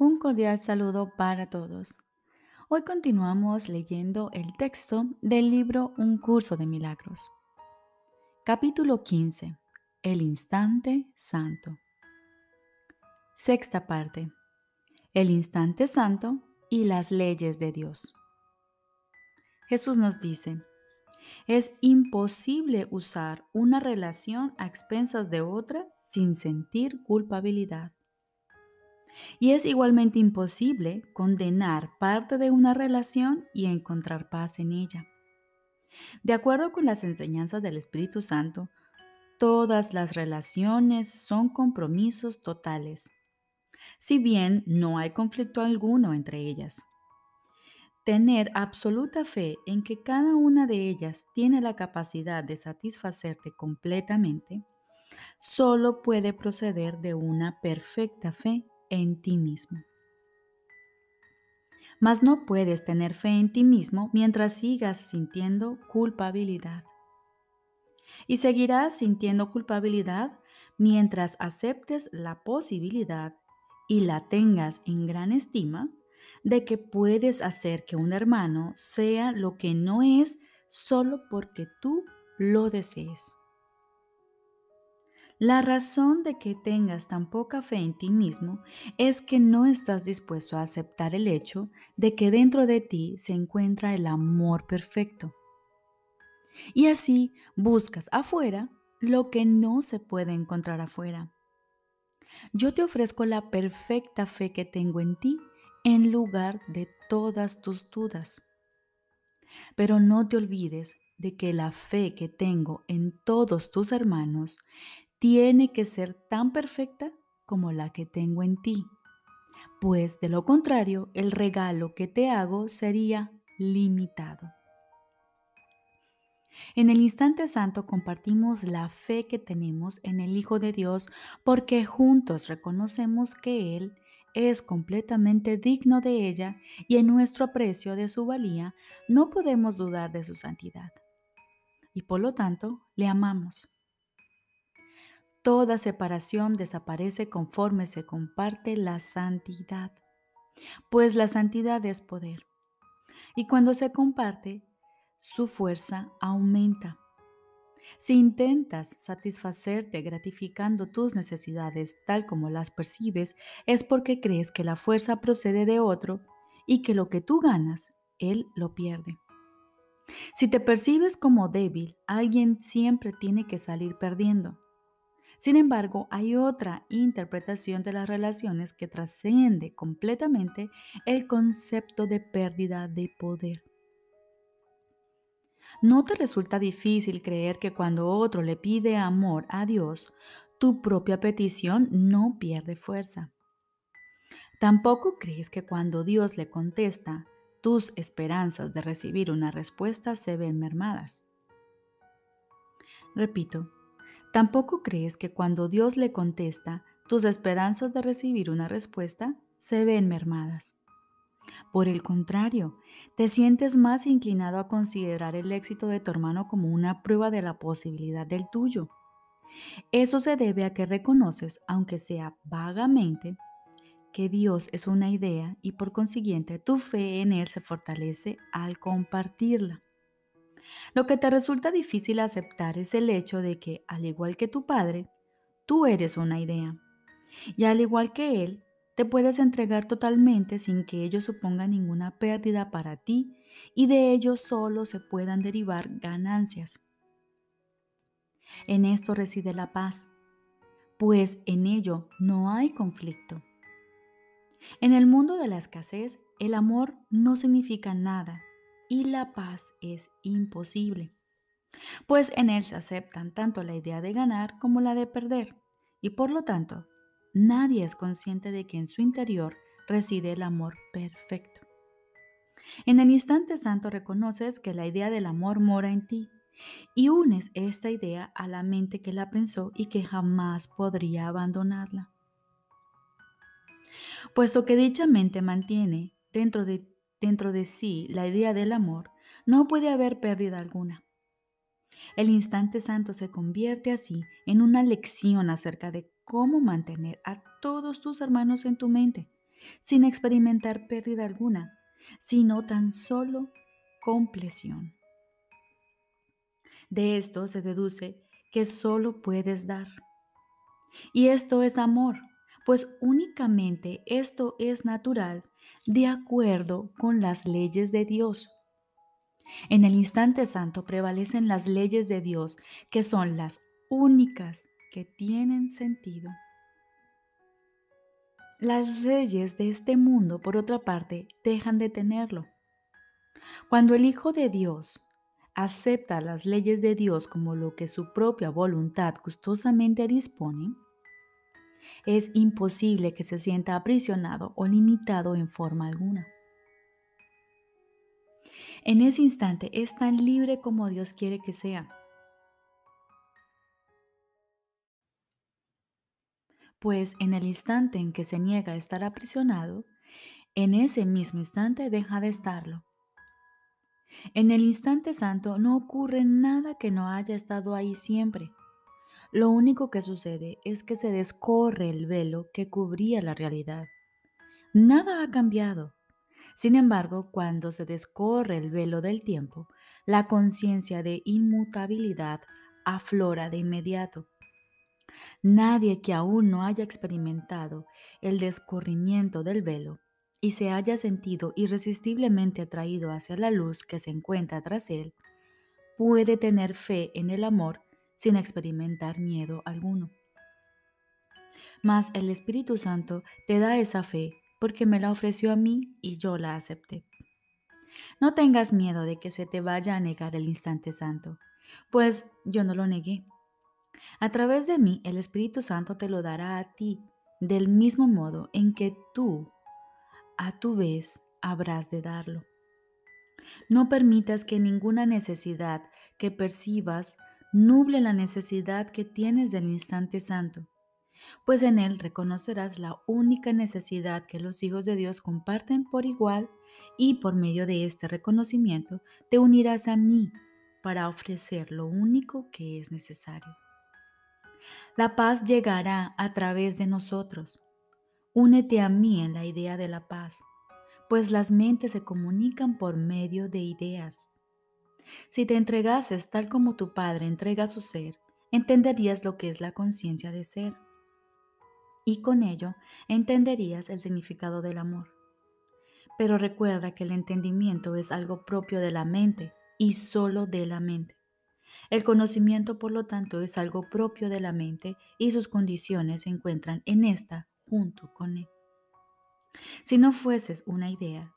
Un cordial saludo para todos. Hoy continuamos leyendo el texto del libro Un curso de milagros. Capítulo 15. El instante santo. Sexta parte. El instante santo y las leyes de Dios. Jesús nos dice, es imposible usar una relación a expensas de otra sin sentir culpabilidad. Y es igualmente imposible condenar parte de una relación y encontrar paz en ella. De acuerdo con las enseñanzas del Espíritu Santo, todas las relaciones son compromisos totales, si bien no hay conflicto alguno entre ellas. Tener absoluta fe en que cada una de ellas tiene la capacidad de satisfacerte completamente, solo puede proceder de una perfecta fe en ti mismo. Mas no puedes tener fe en ti mismo mientras sigas sintiendo culpabilidad. Y seguirás sintiendo culpabilidad mientras aceptes la posibilidad y la tengas en gran estima de que puedes hacer que un hermano sea lo que no es solo porque tú lo desees. La razón de que tengas tan poca fe en ti mismo es que no estás dispuesto a aceptar el hecho de que dentro de ti se encuentra el amor perfecto. Y así buscas afuera lo que no se puede encontrar afuera. Yo te ofrezco la perfecta fe que tengo en ti en lugar de todas tus dudas. Pero no te olvides de que la fe que tengo en todos tus hermanos tiene que ser tan perfecta como la que tengo en ti, pues de lo contrario el regalo que te hago sería limitado. En el instante santo compartimos la fe que tenemos en el Hijo de Dios porque juntos reconocemos que Él es completamente digno de ella y en nuestro aprecio de su valía no podemos dudar de su santidad. Y por lo tanto le amamos. Toda separación desaparece conforme se comparte la santidad, pues la santidad es poder. Y cuando se comparte, su fuerza aumenta. Si intentas satisfacerte gratificando tus necesidades tal como las percibes, es porque crees que la fuerza procede de otro y que lo que tú ganas, él lo pierde. Si te percibes como débil, alguien siempre tiene que salir perdiendo. Sin embargo, hay otra interpretación de las relaciones que trasciende completamente el concepto de pérdida de poder. ¿No te resulta difícil creer que cuando otro le pide amor a Dios, tu propia petición no pierde fuerza? ¿Tampoco crees que cuando Dios le contesta, tus esperanzas de recibir una respuesta se ven mermadas? Repito, ¿Tampoco crees que cuando Dios le contesta, tus esperanzas de recibir una respuesta se ven mermadas? Por el contrario, te sientes más inclinado a considerar el éxito de tu hermano como una prueba de la posibilidad del tuyo. Eso se debe a que reconoces, aunque sea vagamente, que Dios es una idea y por consiguiente tu fe en Él se fortalece al compartirla. Lo que te resulta difícil aceptar es el hecho de que, al igual que tu padre, tú eres una idea. Y al igual que él, te puedes entregar totalmente sin que ello suponga ninguna pérdida para ti y de ello solo se puedan derivar ganancias. En esto reside la paz, pues en ello no hay conflicto. En el mundo de la escasez, el amor no significa nada y la paz es imposible, pues en él se aceptan tanto la idea de ganar como la de perder, y por lo tanto, nadie es consciente de que en su interior reside el amor perfecto. En el instante santo reconoces que la idea del amor mora en ti y unes esta idea a la mente que la pensó y que jamás podría abandonarla. Puesto que dicha mente mantiene dentro de dentro de sí la idea del amor, no puede haber pérdida alguna. El instante santo se convierte así en una lección acerca de cómo mantener a todos tus hermanos en tu mente, sin experimentar pérdida alguna, sino tan solo compleción. De esto se deduce que solo puedes dar. Y esto es amor, pues únicamente esto es natural de acuerdo con las leyes de Dios. En el instante santo prevalecen las leyes de Dios, que son las únicas que tienen sentido. Las leyes de este mundo, por otra parte, dejan de tenerlo. Cuando el Hijo de Dios acepta las leyes de Dios como lo que su propia voluntad gustosamente dispone, es imposible que se sienta aprisionado o limitado en forma alguna. En ese instante es tan libre como Dios quiere que sea. Pues en el instante en que se niega a estar aprisionado, en ese mismo instante deja de estarlo. En el instante santo no ocurre nada que no haya estado ahí siempre. Lo único que sucede es que se descorre el velo que cubría la realidad. Nada ha cambiado. Sin embargo, cuando se descorre el velo del tiempo, la conciencia de inmutabilidad aflora de inmediato. Nadie que aún no haya experimentado el descorrimiento del velo y se haya sentido irresistiblemente atraído hacia la luz que se encuentra tras él, puede tener fe en el amor sin experimentar miedo alguno. Mas el Espíritu Santo te da esa fe porque me la ofreció a mí y yo la acepté. No tengas miedo de que se te vaya a negar el instante santo, pues yo no lo negué. A través de mí el Espíritu Santo te lo dará a ti, del mismo modo en que tú, a tu vez, habrás de darlo. No permitas que ninguna necesidad que percibas nuble la necesidad que tienes del instante santo pues en él reconocerás la única necesidad que los hijos de Dios comparten por igual y por medio de este reconocimiento te unirás a mí para ofrecer lo único que es necesario. La paz llegará a través de nosotros. Únete a mí en la idea de la paz, pues las mentes se comunican por medio de ideas. Si te entregases tal como tu Padre entrega su ser, entenderías lo que es la conciencia de ser y con ello entenderías el significado del amor. Pero recuerda que el entendimiento es algo propio de la mente y solo de la mente. El conocimiento, por lo tanto, es algo propio de la mente y sus condiciones se encuentran en esta junto con él. Si no fueses una idea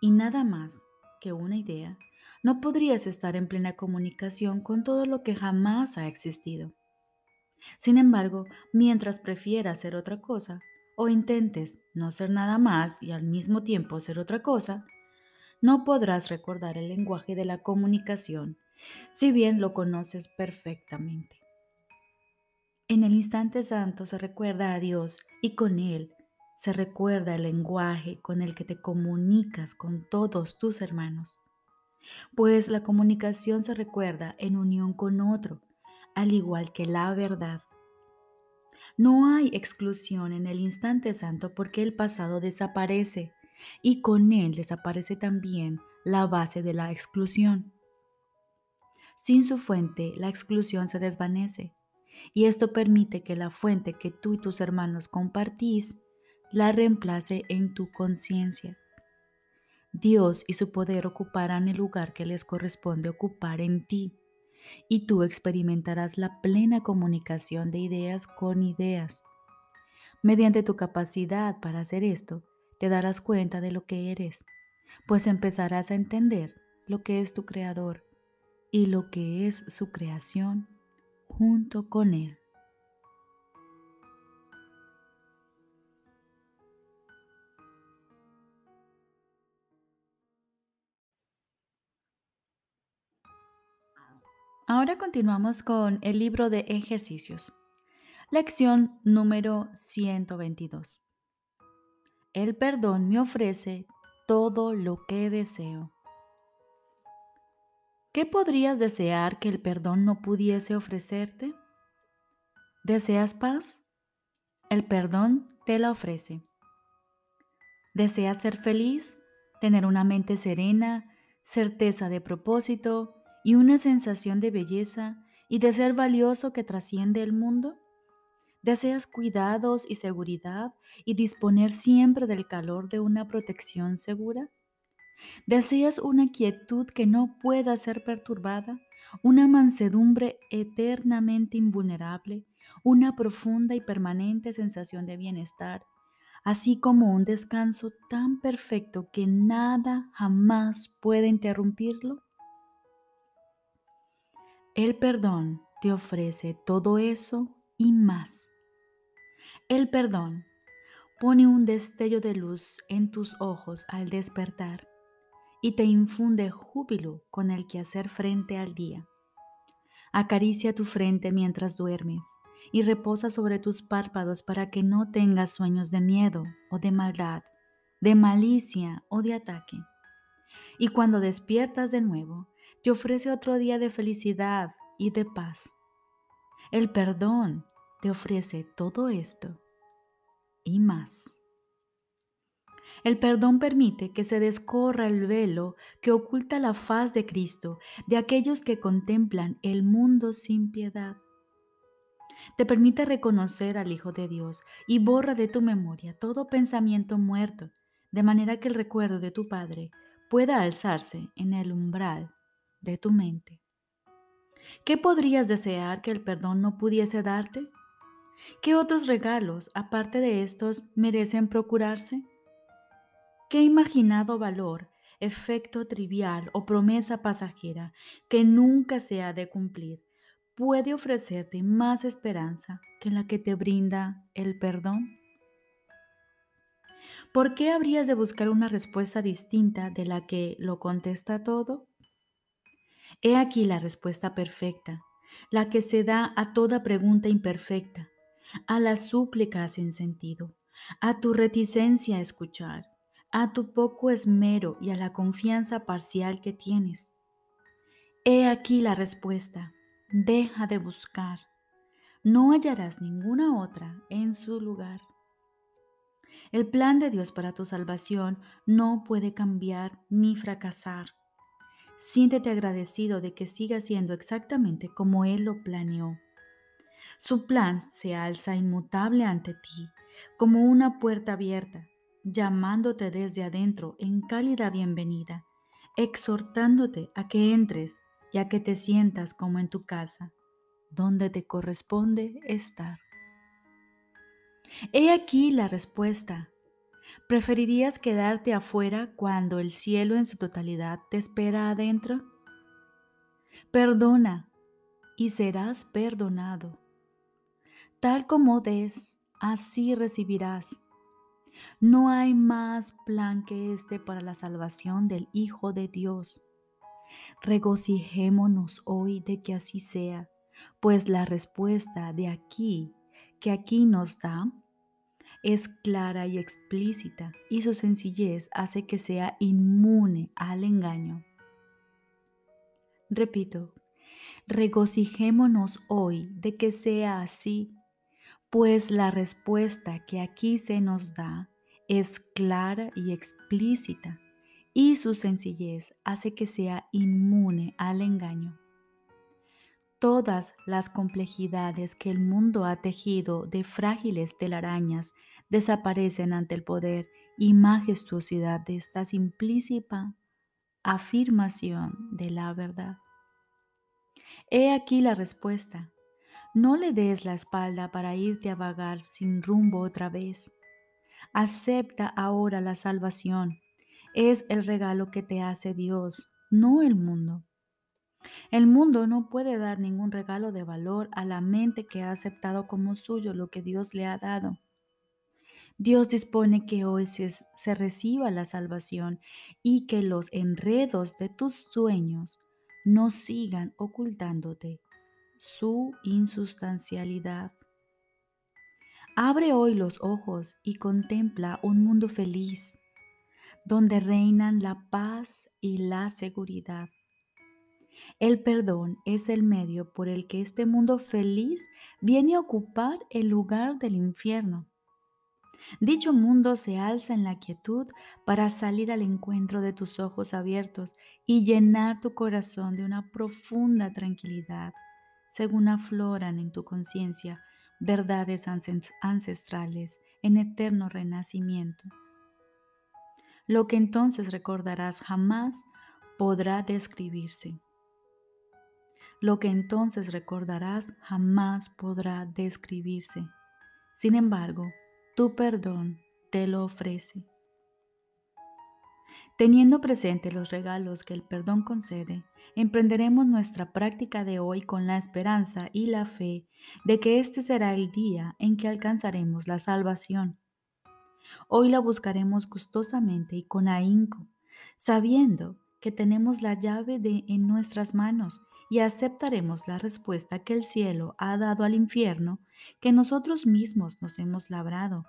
y nada más que una idea, no podrías estar en plena comunicación con todo lo que jamás ha existido. Sin embargo, mientras prefieras ser otra cosa, o intentes no ser nada más y al mismo tiempo ser otra cosa, no podrás recordar el lenguaje de la comunicación, si bien lo conoces perfectamente. En el instante santo se recuerda a Dios y con Él se recuerda el lenguaje con el que te comunicas con todos tus hermanos. Pues la comunicación se recuerda en unión con otro, al igual que la verdad. No hay exclusión en el instante santo porque el pasado desaparece y con él desaparece también la base de la exclusión. Sin su fuente, la exclusión se desvanece y esto permite que la fuente que tú y tus hermanos compartís la reemplace en tu conciencia. Dios y su poder ocuparán el lugar que les corresponde ocupar en ti y tú experimentarás la plena comunicación de ideas con ideas. Mediante tu capacidad para hacer esto, te darás cuenta de lo que eres, pues empezarás a entender lo que es tu creador y lo que es su creación junto con él. Ahora continuamos con el libro de ejercicios. Lección número 122. El perdón me ofrece todo lo que deseo. ¿Qué podrías desear que el perdón no pudiese ofrecerte? ¿Deseas paz? El perdón te la ofrece. ¿Deseas ser feliz? ¿Tener una mente serena, certeza de propósito y una sensación de belleza y de ser valioso que trasciende el mundo? ¿Deseas cuidados y seguridad y disponer siempre del calor de una protección segura? ¿Deseas una quietud que no pueda ser perturbada? ¿Una mansedumbre eternamente invulnerable? ¿Una profunda y permanente sensación de bienestar? Así como un descanso tan perfecto que nada jamás puede interrumpirlo? El perdón te ofrece todo eso y más. El perdón pone un destello de luz en tus ojos al despertar y te infunde júbilo con el que hacer frente al día. Acaricia tu frente mientras duermes y reposa sobre tus párpados para que no tengas sueños de miedo o de maldad, de malicia o de ataque. Y cuando despiertas de nuevo, te ofrece otro día de felicidad y de paz. El perdón te ofrece todo esto y más. El perdón permite que se descorra el velo que oculta la faz de Cristo de aquellos que contemplan el mundo sin piedad. Te permite reconocer al Hijo de Dios y borra de tu memoria todo pensamiento muerto, de manera que el recuerdo de tu Padre pueda alzarse en el umbral de tu mente. ¿Qué podrías desear que el perdón no pudiese darte? ¿Qué otros regalos, aparte de estos, merecen procurarse? ¿Qué imaginado valor, efecto trivial o promesa pasajera que nunca se ha de cumplir puede ofrecerte más esperanza que la que te brinda el perdón? ¿Por qué habrías de buscar una respuesta distinta de la que lo contesta todo? He aquí la respuesta perfecta, la que se da a toda pregunta imperfecta, a la súplica sin sentido, a tu reticencia a escuchar, a tu poco esmero y a la confianza parcial que tienes. He aquí la respuesta. Deja de buscar. No hallarás ninguna otra en su lugar. El plan de Dios para tu salvación no puede cambiar ni fracasar. Siéntete agradecido de que siga siendo exactamente como Él lo planeó. Su plan se alza inmutable ante ti, como una puerta abierta, llamándote desde adentro en cálida bienvenida, exhortándote a que entres y a que te sientas como en tu casa, donde te corresponde estar. He aquí la respuesta. ¿Preferirías quedarte afuera cuando el cielo en su totalidad te espera adentro? Perdona y serás perdonado. Tal como des, así recibirás. No hay más plan que este para la salvación del Hijo de Dios. Regocijémonos hoy de que así sea, pues la respuesta de aquí, que aquí nos da, es clara y explícita y su sencillez hace que sea inmune al engaño. Repito, regocijémonos hoy de que sea así, pues la respuesta que aquí se nos da es clara y explícita y su sencillez hace que sea inmune al engaño. Todas las complejidades que el mundo ha tejido de frágiles telarañas desaparecen ante el poder y majestuosidad de esta simplísima afirmación de la verdad. He aquí la respuesta. No le des la espalda para irte a vagar sin rumbo otra vez. Acepta ahora la salvación. Es el regalo que te hace Dios, no el mundo. El mundo no puede dar ningún regalo de valor a la mente que ha aceptado como suyo lo que Dios le ha dado. Dios dispone que hoy se, se, reciba la salvación y que los enredos de tus sueños no sigan ocultándote su insustancialidad. Abre hoy los ojos y contempla un mundo feliz, donde reinan la paz y la seguridad. El perdón es el medio por el que este mundo feliz viene a ocupar el lugar del infierno. Dicho mundo se alza en la quietud para salir al encuentro de tus ojos abiertos y llenar tu corazón de una profunda tranquilidad, según afloran en tu conciencia verdades ancestrales en eterno renacimiento. Lo que entonces recordarás jamás podrá describirse. Lo que entonces recordarás jamás podrá describirse. Sin embargo, tu perdón te lo ofrece. Teniendo presente los regalos que el perdón concede, emprenderemos nuestra práctica de hoy con la esperanza y la fe de que este será el día en que alcanzaremos la salvación. Hoy la buscaremos gustosamente y con ahínco, sabiendo que tenemos la llave de en nuestras manos y aceptaremos la respuesta que el cielo ha dado al infierno que nosotros mismos nos hemos labrado,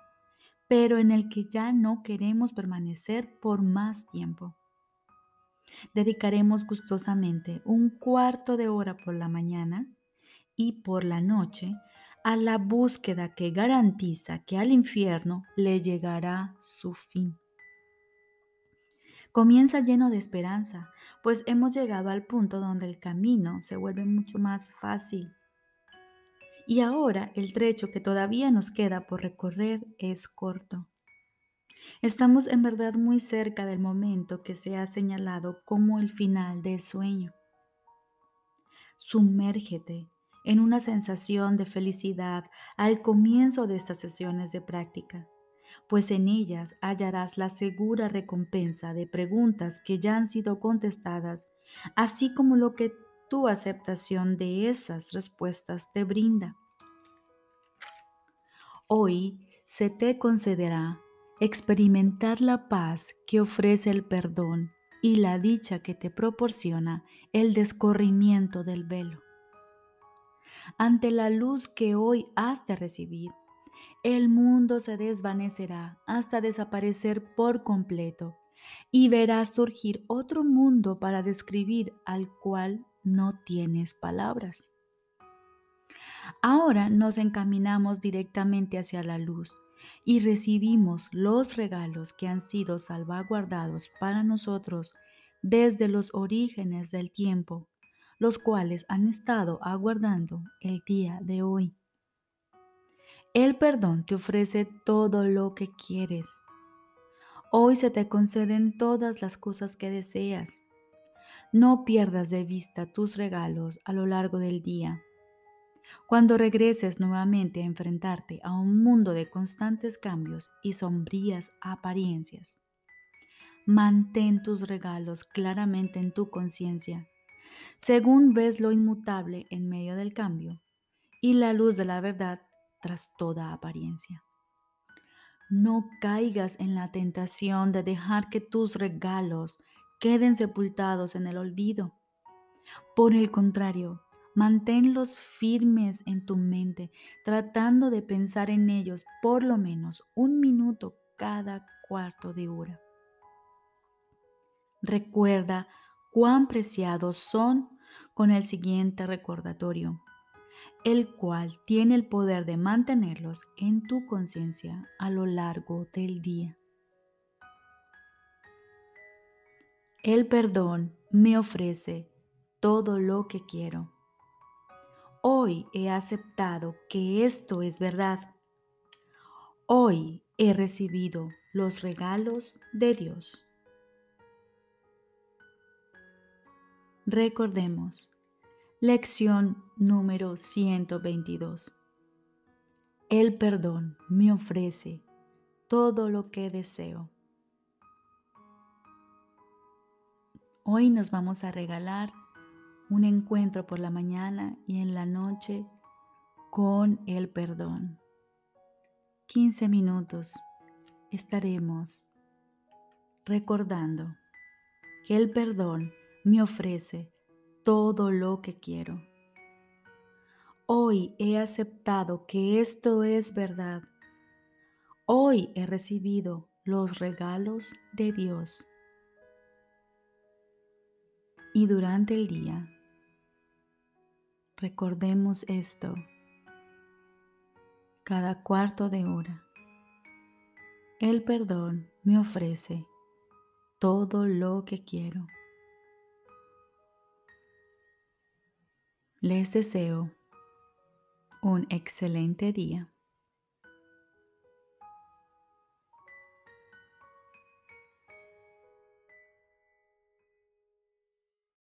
pero en el que ya no queremos permanecer por más tiempo. Dedicaremos gustosamente un cuarto de hora por la mañana y por la noche a la búsqueda que garantiza que al infierno le llegará su fin. Comienza lleno de esperanza, pues hemos llegado al punto donde el camino se vuelve mucho más fácil. Y ahora el trecho que todavía nos queda por recorrer es corto. Estamos en verdad muy cerca del momento que se ha señalado como el final del sueño. Sumérgete en una sensación de felicidad al comienzo de estas sesiones de práctica pues en ellas hallarás la segura recompensa de preguntas que ya han sido contestadas, así como lo que tu aceptación de esas respuestas te brinda. Hoy se te concederá experimentar la paz que ofrece el perdón y la dicha que te proporciona el descorrimiento del velo. Ante la luz que hoy has de recibir, el mundo se desvanecerá hasta desaparecer por completo y verás surgir otro mundo para describir al cual no tienes palabras. Ahora nos encaminamos directamente hacia la luz y recibimos los regalos que han sido salvaguardados para nosotros desde los orígenes del tiempo, los cuales han estado aguardando el día de hoy. El perdón te ofrece todo lo que quieres. Hoy se te conceden todas las cosas que deseas. No pierdas de vista tus regalos a lo largo del día. Cuando regreses nuevamente a enfrentarte a un mundo de constantes cambios y sombrías apariencias, mantén tus regalos claramente en tu conciencia, según ves lo inmutable en medio del cambio y la luz de la verdad tras toda apariencia. No caigas en la tentación de dejar que tus regalos queden sepultados en el olvido. Por el contrario, manténlos firmes en tu mente, tratando de pensar en ellos por lo menos un minuto cada cuarto de hora. Recuerda cuán preciados son con el siguiente recordatorio el cual tiene el poder de mantenerlos en tu conciencia a lo largo del día. El perdón me ofrece todo lo que quiero. Hoy he aceptado que esto es verdad. Hoy he recibido los regalos de Dios. Recordemos, Lección número 122. El perdón me ofrece todo lo que deseo. Hoy nos vamos a regalar un encuentro por la mañana y en la noche con el perdón. 15 minutos estaremos recordando que el perdón me ofrece todo lo que quiero. Hoy he aceptado que esto es verdad. Hoy he recibido los regalos de Dios. Y durante el día, recordemos esto cada cuarto de hora El perdón me ofrece todo lo que quiero. Les deseo un excelente día.